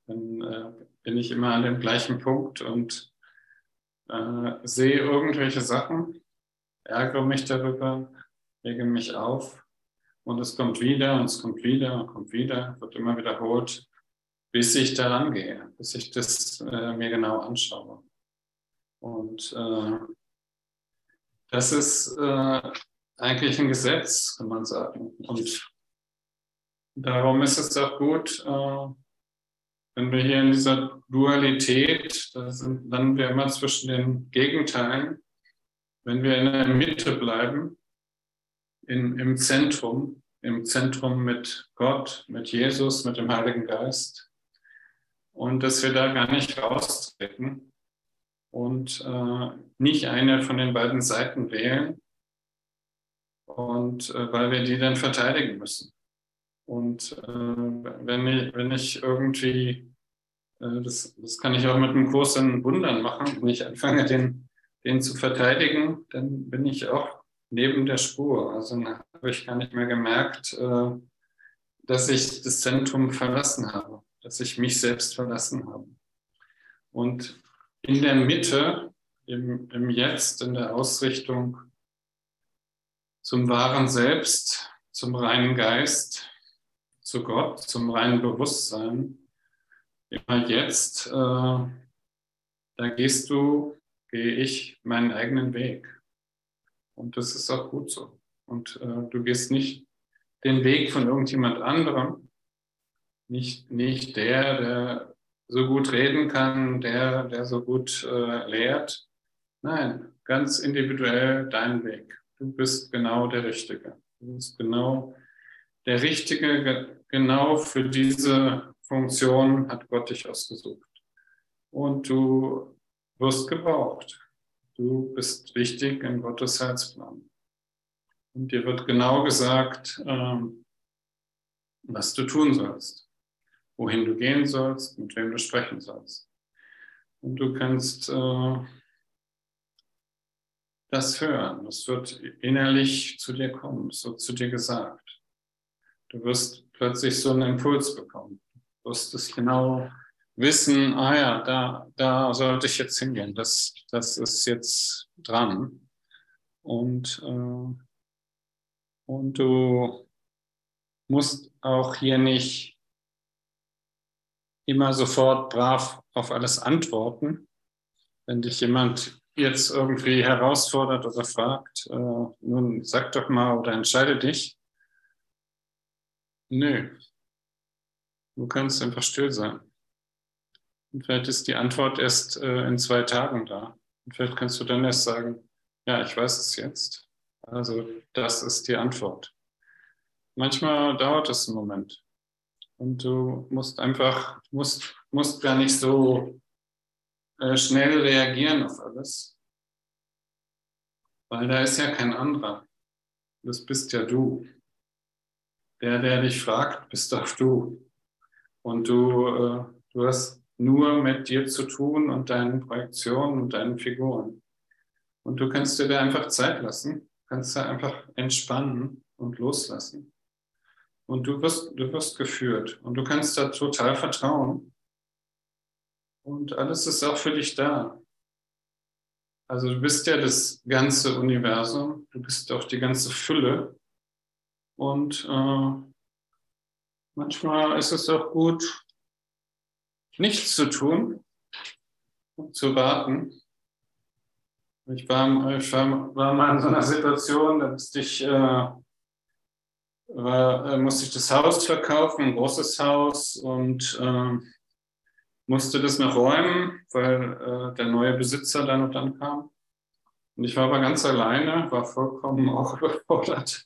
Dann äh, bin ich immer an dem gleichen Punkt und äh, sehe irgendwelche Sachen, ärgere mich darüber, rege mich auf und es kommt wieder und es kommt wieder und kommt wieder, wird immer wiederholt, bis ich daran gehe, bis ich das äh, mir genau anschaue. Und äh, das ist äh, eigentlich ein Gesetz, kann man sagen. Und darum ist es auch gut, äh, wenn wir hier in dieser Dualität, da sind, landen wir immer zwischen den Gegenteilen, wenn wir in der Mitte bleiben, in, im Zentrum, im Zentrum mit Gott, mit Jesus, mit dem Heiligen Geist, und dass wir da gar nicht raustreten und äh, nicht eine von den beiden Seiten wählen, und äh, weil wir die dann verteidigen müssen. Und äh, wenn, ich, wenn ich irgendwie, äh, das, das kann ich auch mit einem in Wundern machen, wenn ich anfange, den, den zu verteidigen, dann bin ich auch neben der Spur. Also dann habe ich gar nicht mehr gemerkt, äh, dass ich das Zentrum verlassen habe, dass ich mich selbst verlassen habe. Und in der Mitte, im, im Jetzt, in der Ausrichtung zum wahren Selbst, zum reinen Geist, zu Gott, zum reinen Bewusstsein, immer jetzt, äh, da gehst du, gehe ich meinen eigenen Weg. Und das ist auch gut so. Und äh, du gehst nicht den Weg von irgendjemand anderem, nicht, nicht der, der so gut reden kann, der, der so gut äh, lehrt. Nein, ganz individuell dein Weg. Du bist genau der Richtige. Du bist genau der Richtige, genau für diese Funktion hat Gott dich ausgesucht. Und du wirst gebraucht. Du bist wichtig in Gottes Heilsplan. Und dir wird genau gesagt, ähm, was du tun sollst, wohin du gehen sollst, mit wem du sprechen sollst. Und du kannst äh, das hören. Es wird innerlich zu dir kommen, es wird zu dir gesagt. Du wirst plötzlich so einen Impuls bekommen. Du wirst es genau wissen, ah ja, da, da sollte ich jetzt hingehen, das, das ist jetzt dran. Und, äh, und du musst auch hier nicht immer sofort brav auf alles antworten. Wenn dich jemand jetzt irgendwie herausfordert oder fragt, äh, nun sag doch mal oder entscheide dich. Nö. Du kannst einfach still sein. Und vielleicht ist die Antwort erst äh, in zwei Tagen da. Und vielleicht kannst du dann erst sagen, ja, ich weiß es jetzt. Also das ist die Antwort. Manchmal dauert es einen Moment. Und du musst einfach, musst, musst gar nicht so äh, schnell reagieren auf alles. Weil da ist ja kein anderer. Das bist ja du. Der, der dich fragt, bist auch du. Und du, äh, du hast nur mit dir zu tun und deinen Projektionen und deinen Figuren. Und du kannst dir da einfach Zeit lassen, kannst da einfach entspannen und loslassen. Und du wirst, du wirst geführt und du kannst da total vertrauen. Und alles ist auch für dich da. Also du bist ja das ganze Universum, du bist auch die ganze Fülle. Und äh, manchmal ist es auch gut, nichts zu tun und zu warten. Ich war, ich war, mal in so einer Situation, da musste ich, äh, war, äh, musste ich das Haus verkaufen, ein großes Haus, und äh, musste das noch räumen, weil äh, der neue Besitzer dann und dann kam. Und ich war aber ganz alleine, war vollkommen auch überfordert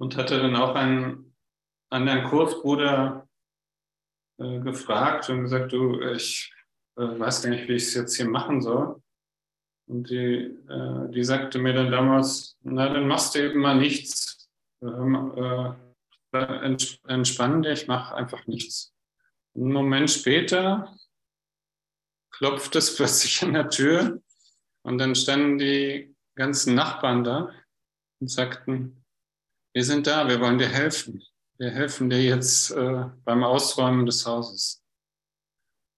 und hatte dann auch einen anderen Kursbruder äh, gefragt und gesagt, du, ich äh, weiß gar nicht, wie ich es jetzt hier machen soll. Und die, äh, die sagte mir dann damals, na, dann machst du eben mal nichts. Ähm, äh, entspann dich, mach einfach nichts. Einen Moment später klopft es plötzlich an der Tür und dann standen die ganzen Nachbarn da und sagten, wir sind da, wir wollen dir helfen wir helfen dir jetzt äh, beim Ausräumen des Hauses.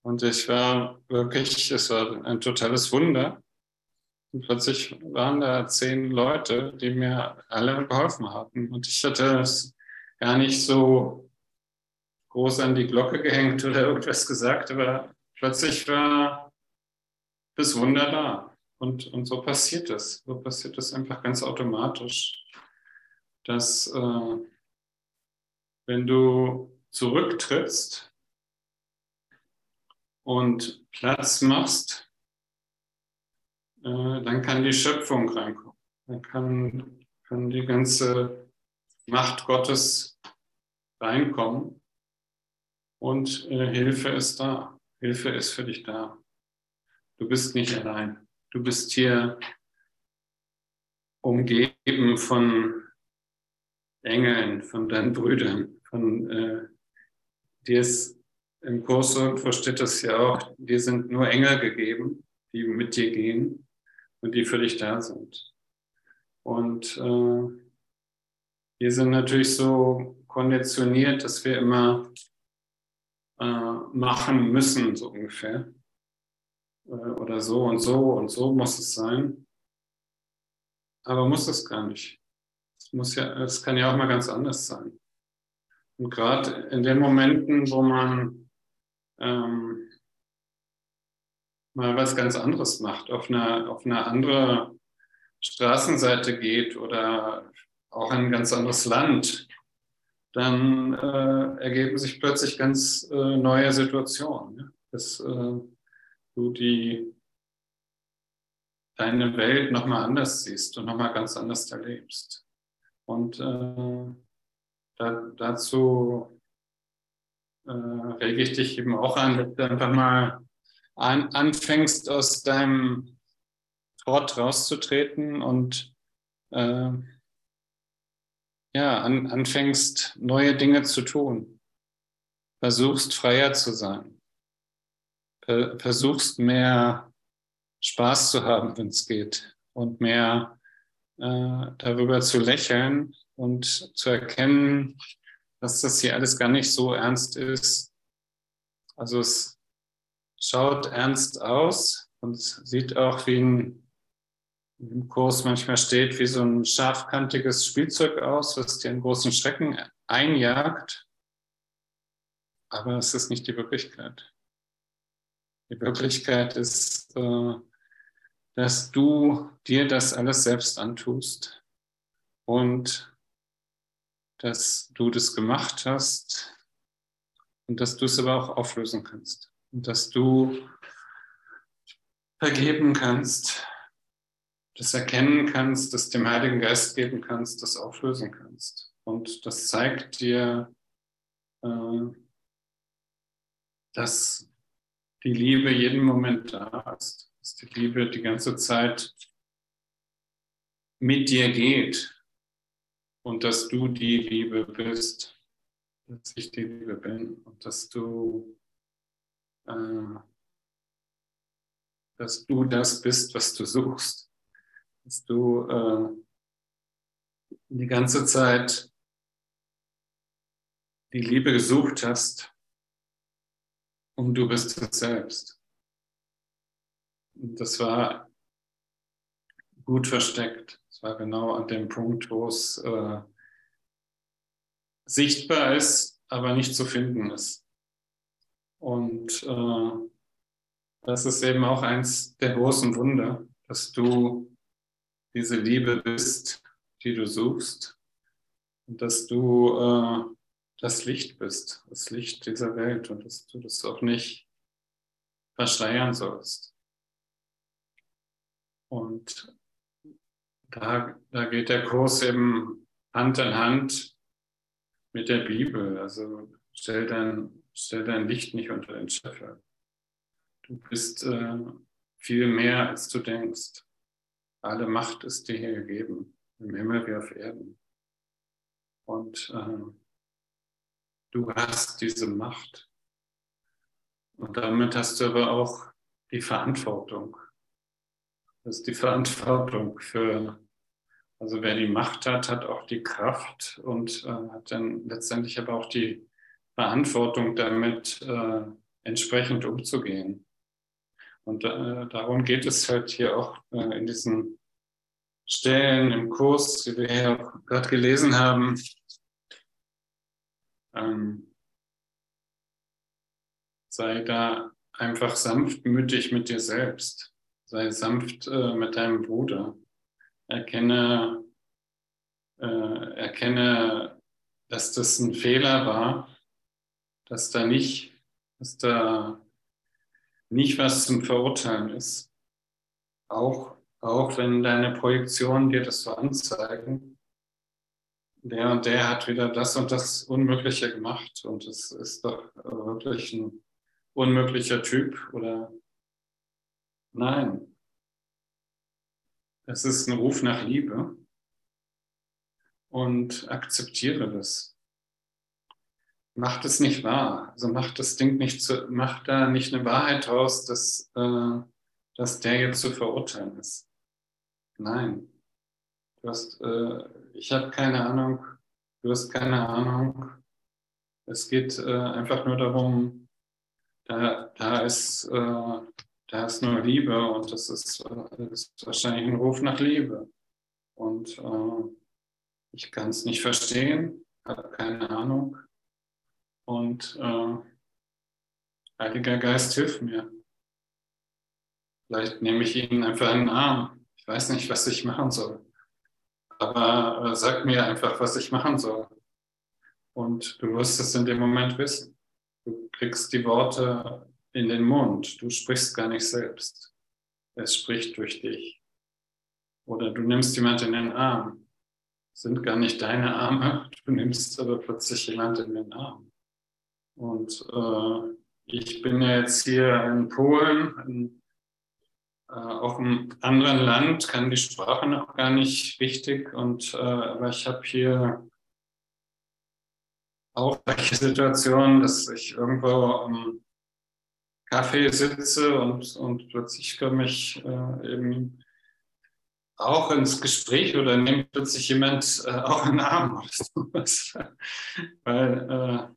Und ich war wirklich, es war ein totales Wunder. Und plötzlich waren da zehn Leute, die mir alle geholfen hatten. Und ich hatte es gar nicht so groß an die Glocke gehängt oder irgendwas gesagt, aber plötzlich war das Wunder da. Und, und so passiert es. So passiert es einfach ganz automatisch, dass äh, wenn du zurücktrittst und Platz machst, äh, dann kann die Schöpfung reinkommen. Dann kann, kann die ganze Macht Gottes reinkommen und äh, Hilfe ist da. Hilfe ist für dich da. Du bist nicht allein. Du bist hier umgeben von Engeln, von deinen Brüdern, von äh, dir ist im Kurs irgendwo steht das ja auch, dir sind nur Engel gegeben, die mit dir gehen und die für dich da sind. Und äh, wir sind natürlich so konditioniert, dass wir immer äh, machen müssen, so ungefähr. Äh, oder so und so und so muss es sein. Aber muss es gar nicht muss ja, es kann ja auch mal ganz anders sein. Und gerade in den Momenten, wo man ähm, mal was ganz anderes macht, auf eine, auf eine andere Straßenseite geht oder auch in ein ganz anderes Land, dann äh, ergeben sich plötzlich ganz äh, neue Situationen. Ja? Dass äh, du die, deine Welt nochmal anders siehst und nochmal ganz anders erlebst. Und äh, da, dazu äh, rege ich dich eben auch an, dass du einfach mal an, anfängst aus deinem Trott rauszutreten und äh, ja, an, anfängst neue Dinge zu tun, versuchst freier zu sein, versuchst mehr Spaß zu haben, wenn es geht. Und mehr darüber zu lächeln und zu erkennen, dass das hier alles gar nicht so ernst ist. Also es schaut ernst aus und sieht auch wie ein, im Kurs manchmal steht, wie so ein scharfkantiges Spielzeug aus, was dir einen großen Schrecken einjagt. Aber es ist nicht die Wirklichkeit. Die Wirklichkeit ist, äh, dass du dir das alles selbst antust und dass du das gemacht hast und dass du es aber auch auflösen kannst und dass du vergeben kannst, das erkennen kannst, das dem Heiligen Geist geben kannst, das auflösen kannst. Und das zeigt dir, äh, dass die Liebe jeden Moment da ist, dass die Liebe die ganze Zeit mit dir geht und dass du die Liebe bist, dass ich die Liebe bin und dass du, äh, dass du das bist, was du suchst, dass du äh, die ganze Zeit die Liebe gesucht hast und du bist es selbst. Und das war gut versteckt war genau an dem Punkt, wo es äh, sichtbar ist, aber nicht zu finden ist. Und äh, das ist eben auch eins der großen Wunder, dass du diese Liebe bist, die du suchst und dass du äh, das Licht bist, das Licht dieser Welt und dass du das auch nicht verschleiern sollst. Und da, da geht der Kurs eben Hand in Hand mit der Bibel. Also stell dein, stell dein Licht nicht unter den Scheffel. Du bist äh, viel mehr, als du denkst. Alle Macht ist dir hier gegeben, im Himmel wie auf Erden. Und äh, du hast diese Macht. Und damit hast du aber auch die Verantwortung. Das ist die Verantwortung für also wer die Macht hat, hat auch die Kraft und äh, hat dann letztendlich aber auch die Verantwortung damit, äh, entsprechend umzugehen. Und äh, darum geht es halt hier auch äh, in diesen Stellen im Kurs, die wir hier gerade gelesen haben. Ähm, sei da einfach sanftmütig mit dir selbst. Sei sanft äh, mit deinem Bruder erkenne, äh, erkenne, dass das ein Fehler war, dass da nicht, dass da nicht was zum Verurteilen ist. Auch, auch wenn deine Projektionen dir das so anzeigen, der und der hat wieder das und das Unmögliche gemacht und es ist doch wirklich ein unmöglicher Typ oder nein, es ist ein Ruf nach Liebe und akzeptiere das. Mach das nicht wahr. Also mach das Ding nicht zu, mach da nicht eine Wahrheit draus, dass, äh, dass der jetzt zu verurteilen ist. Nein. Du hast, äh, ich habe keine Ahnung, du hast keine Ahnung. Es geht äh, einfach nur darum, da, da ist äh, da ist nur Liebe und das ist, äh, ist wahrscheinlich ein Ruf nach Liebe. Und äh, ich kann es nicht verstehen, habe keine Ahnung. Und äh, Heiliger Geist, hilf mir. Vielleicht nehme ich ihn einfach in den Arm. Ich weiß nicht, was ich machen soll. Aber äh, sag mir einfach, was ich machen soll. Und du wirst es in dem Moment wissen. Du kriegst die Worte in den Mund. Du sprichst gar nicht selbst. Es spricht durch dich. Oder du nimmst jemand in den Arm. sind gar nicht deine Arme, du nimmst aber plötzlich jemand in den Arm. Und äh, ich bin ja jetzt hier in Polen, in, äh, auch im anderen Land, kann die Sprache noch gar nicht richtig, und, äh, aber ich habe hier auch solche Situationen, dass ich irgendwo am Kaffee sitze und, und plötzlich komme ich äh, eben auch ins Gespräch oder nimmt plötzlich jemand äh, auch einen Arm oder sowas. Weil äh,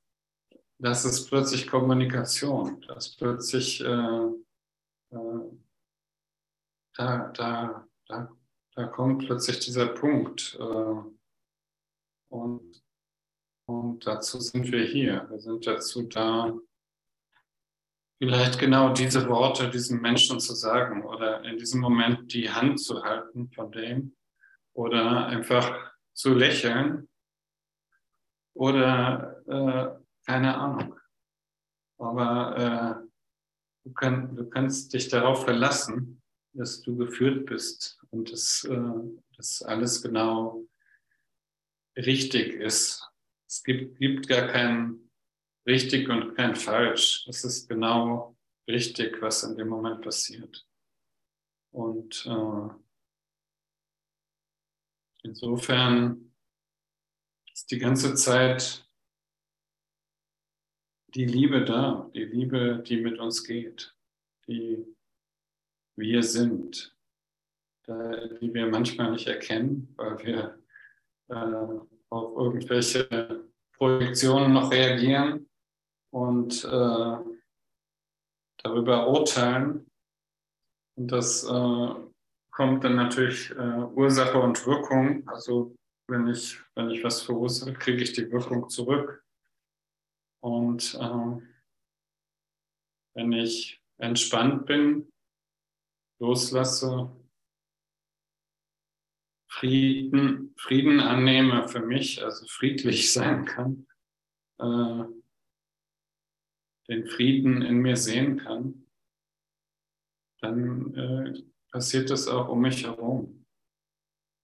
das ist plötzlich Kommunikation. Das plötzlich äh, äh, da, da, da, da kommt plötzlich dieser Punkt. Äh, und, und dazu sind wir hier. Wir sind dazu da, vielleicht genau diese Worte diesem Menschen zu sagen oder in diesem Moment die Hand zu halten von dem oder einfach zu lächeln oder äh, keine Ahnung. Aber äh, du, kann, du, kannst dich darauf verlassen, dass du geführt bist und dass, äh, dass alles genau richtig ist. Es gibt, gibt gar keinen richtig und kein falsch. Es ist genau richtig, was in dem Moment passiert. Und äh, insofern ist die ganze Zeit die Liebe da, die Liebe, die mit uns geht, die wir sind, die wir manchmal nicht erkennen, weil wir äh, auf irgendwelche Projektionen noch reagieren und äh, darüber urteilen. Und das äh, kommt dann natürlich äh, Ursache und Wirkung. Also wenn ich, wenn ich was verursache, kriege ich die Wirkung zurück. Und äh, wenn ich entspannt bin, loslasse, Frieden, Frieden annehme für mich, also friedlich sein kann, äh, den Frieden in mir sehen kann, dann äh, passiert das auch um mich herum.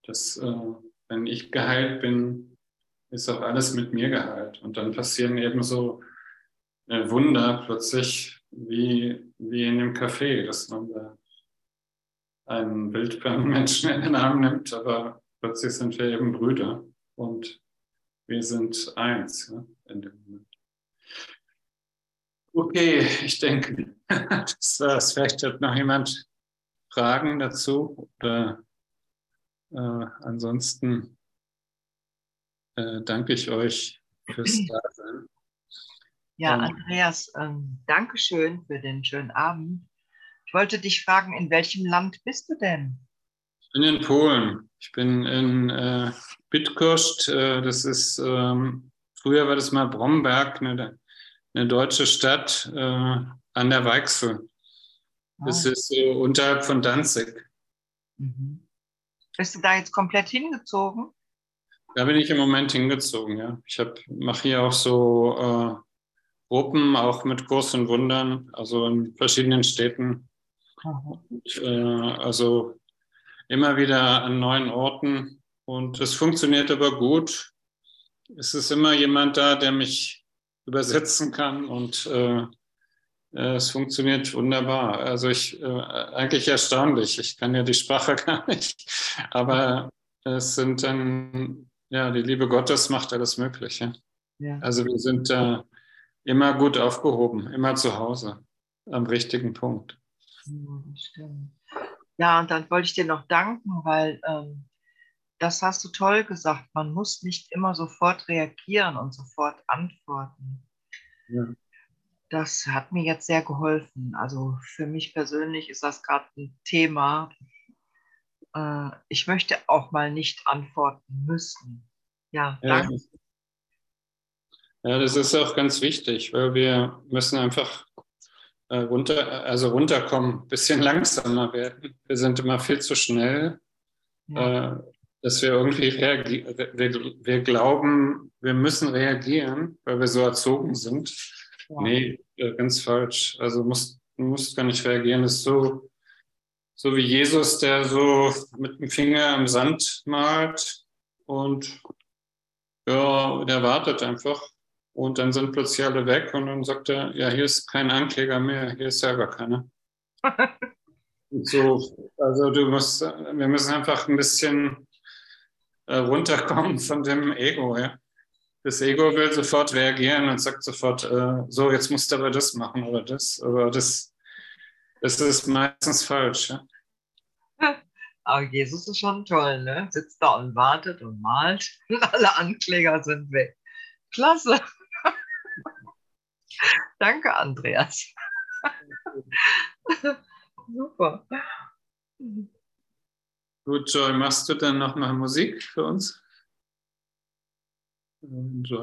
Das, äh, wenn ich geheilt bin, ist auch alles mit mir geheilt. Und dann passieren eben so äh, Wunder plötzlich wie, wie in dem Café, dass man da einen wildfremden Menschen in den Arm nimmt, aber plötzlich sind wir eben Brüder und wir sind eins ja, in dem Moment. Okay, ich denke, das war's. Vielleicht hat noch jemand Fragen dazu oder äh, ansonsten äh, danke ich euch fürs Dasein. Ja, Andreas, ähm, danke schön für den schönen Abend. Ich wollte dich fragen, in welchem Land bist du denn? Ich bin in Polen. Ich bin in äh, Bydgoszcz. Äh, das ist, ähm, früher war das mal Bromberg, eine eine deutsche Stadt äh, an der Weichsel. Das ah. ist so unterhalb von Danzig. Mhm. Bist du da jetzt komplett hingezogen? Da bin ich im Moment hingezogen, ja. Ich mache hier auch so äh, Gruppen, auch mit Kurs und Wundern, also in verschiedenen Städten. Und, äh, also immer wieder an neuen Orten. Und es funktioniert aber gut. Es ist immer jemand da, der mich übersetzen kann und äh, äh, es funktioniert wunderbar. Also ich, äh, eigentlich erstaunlich. Ich kann ja die Sprache gar nicht, aber es sind dann, ja, die Liebe Gottes macht alles Mögliche. Ja. Also wir sind da immer gut aufgehoben, immer zu Hause, am richtigen Punkt. Ja, und dann wollte ich dir noch danken, weil ähm, das hast du toll gesagt. Man muss nicht immer sofort reagieren und sofort antworten. Ja. Das hat mir jetzt sehr geholfen. Also für mich persönlich ist das gerade ein Thema. Äh, ich möchte auch mal nicht antworten müssen. Ja, danke. Ja, das ist auch ganz wichtig, weil wir müssen einfach äh, runter, also runterkommen, ein bisschen langsamer werden. Wir sind immer viel zu schnell. Ja. Äh, dass wir irgendwie reagieren, wir, wir, glauben, wir müssen reagieren, weil wir so erzogen sind. Ja. Nee, äh, ganz falsch. Also musst, du musst gar nicht reagieren. Das ist so, so wie Jesus, der so mit dem Finger im Sand malt und ja, der wartet einfach Und dann sind plötzlich alle weg und dann sagt er, ja, hier ist kein Ankläger mehr, hier ist ja gar keiner. so, also du musst, wir müssen einfach ein bisschen äh, runterkommen von dem Ego, ja. Das Ego will sofort reagieren und sagt sofort, äh, so, jetzt musst du aber das machen oder das. Aber das, das ist meistens falsch. Ja? Aber Jesus ist schon toll, ne? Sitzt da und wartet und malt und alle Ankläger sind weg. Klasse. Danke, Andreas. Super. Gut, Joy, machst du dann nochmal Musik für uns? Joy.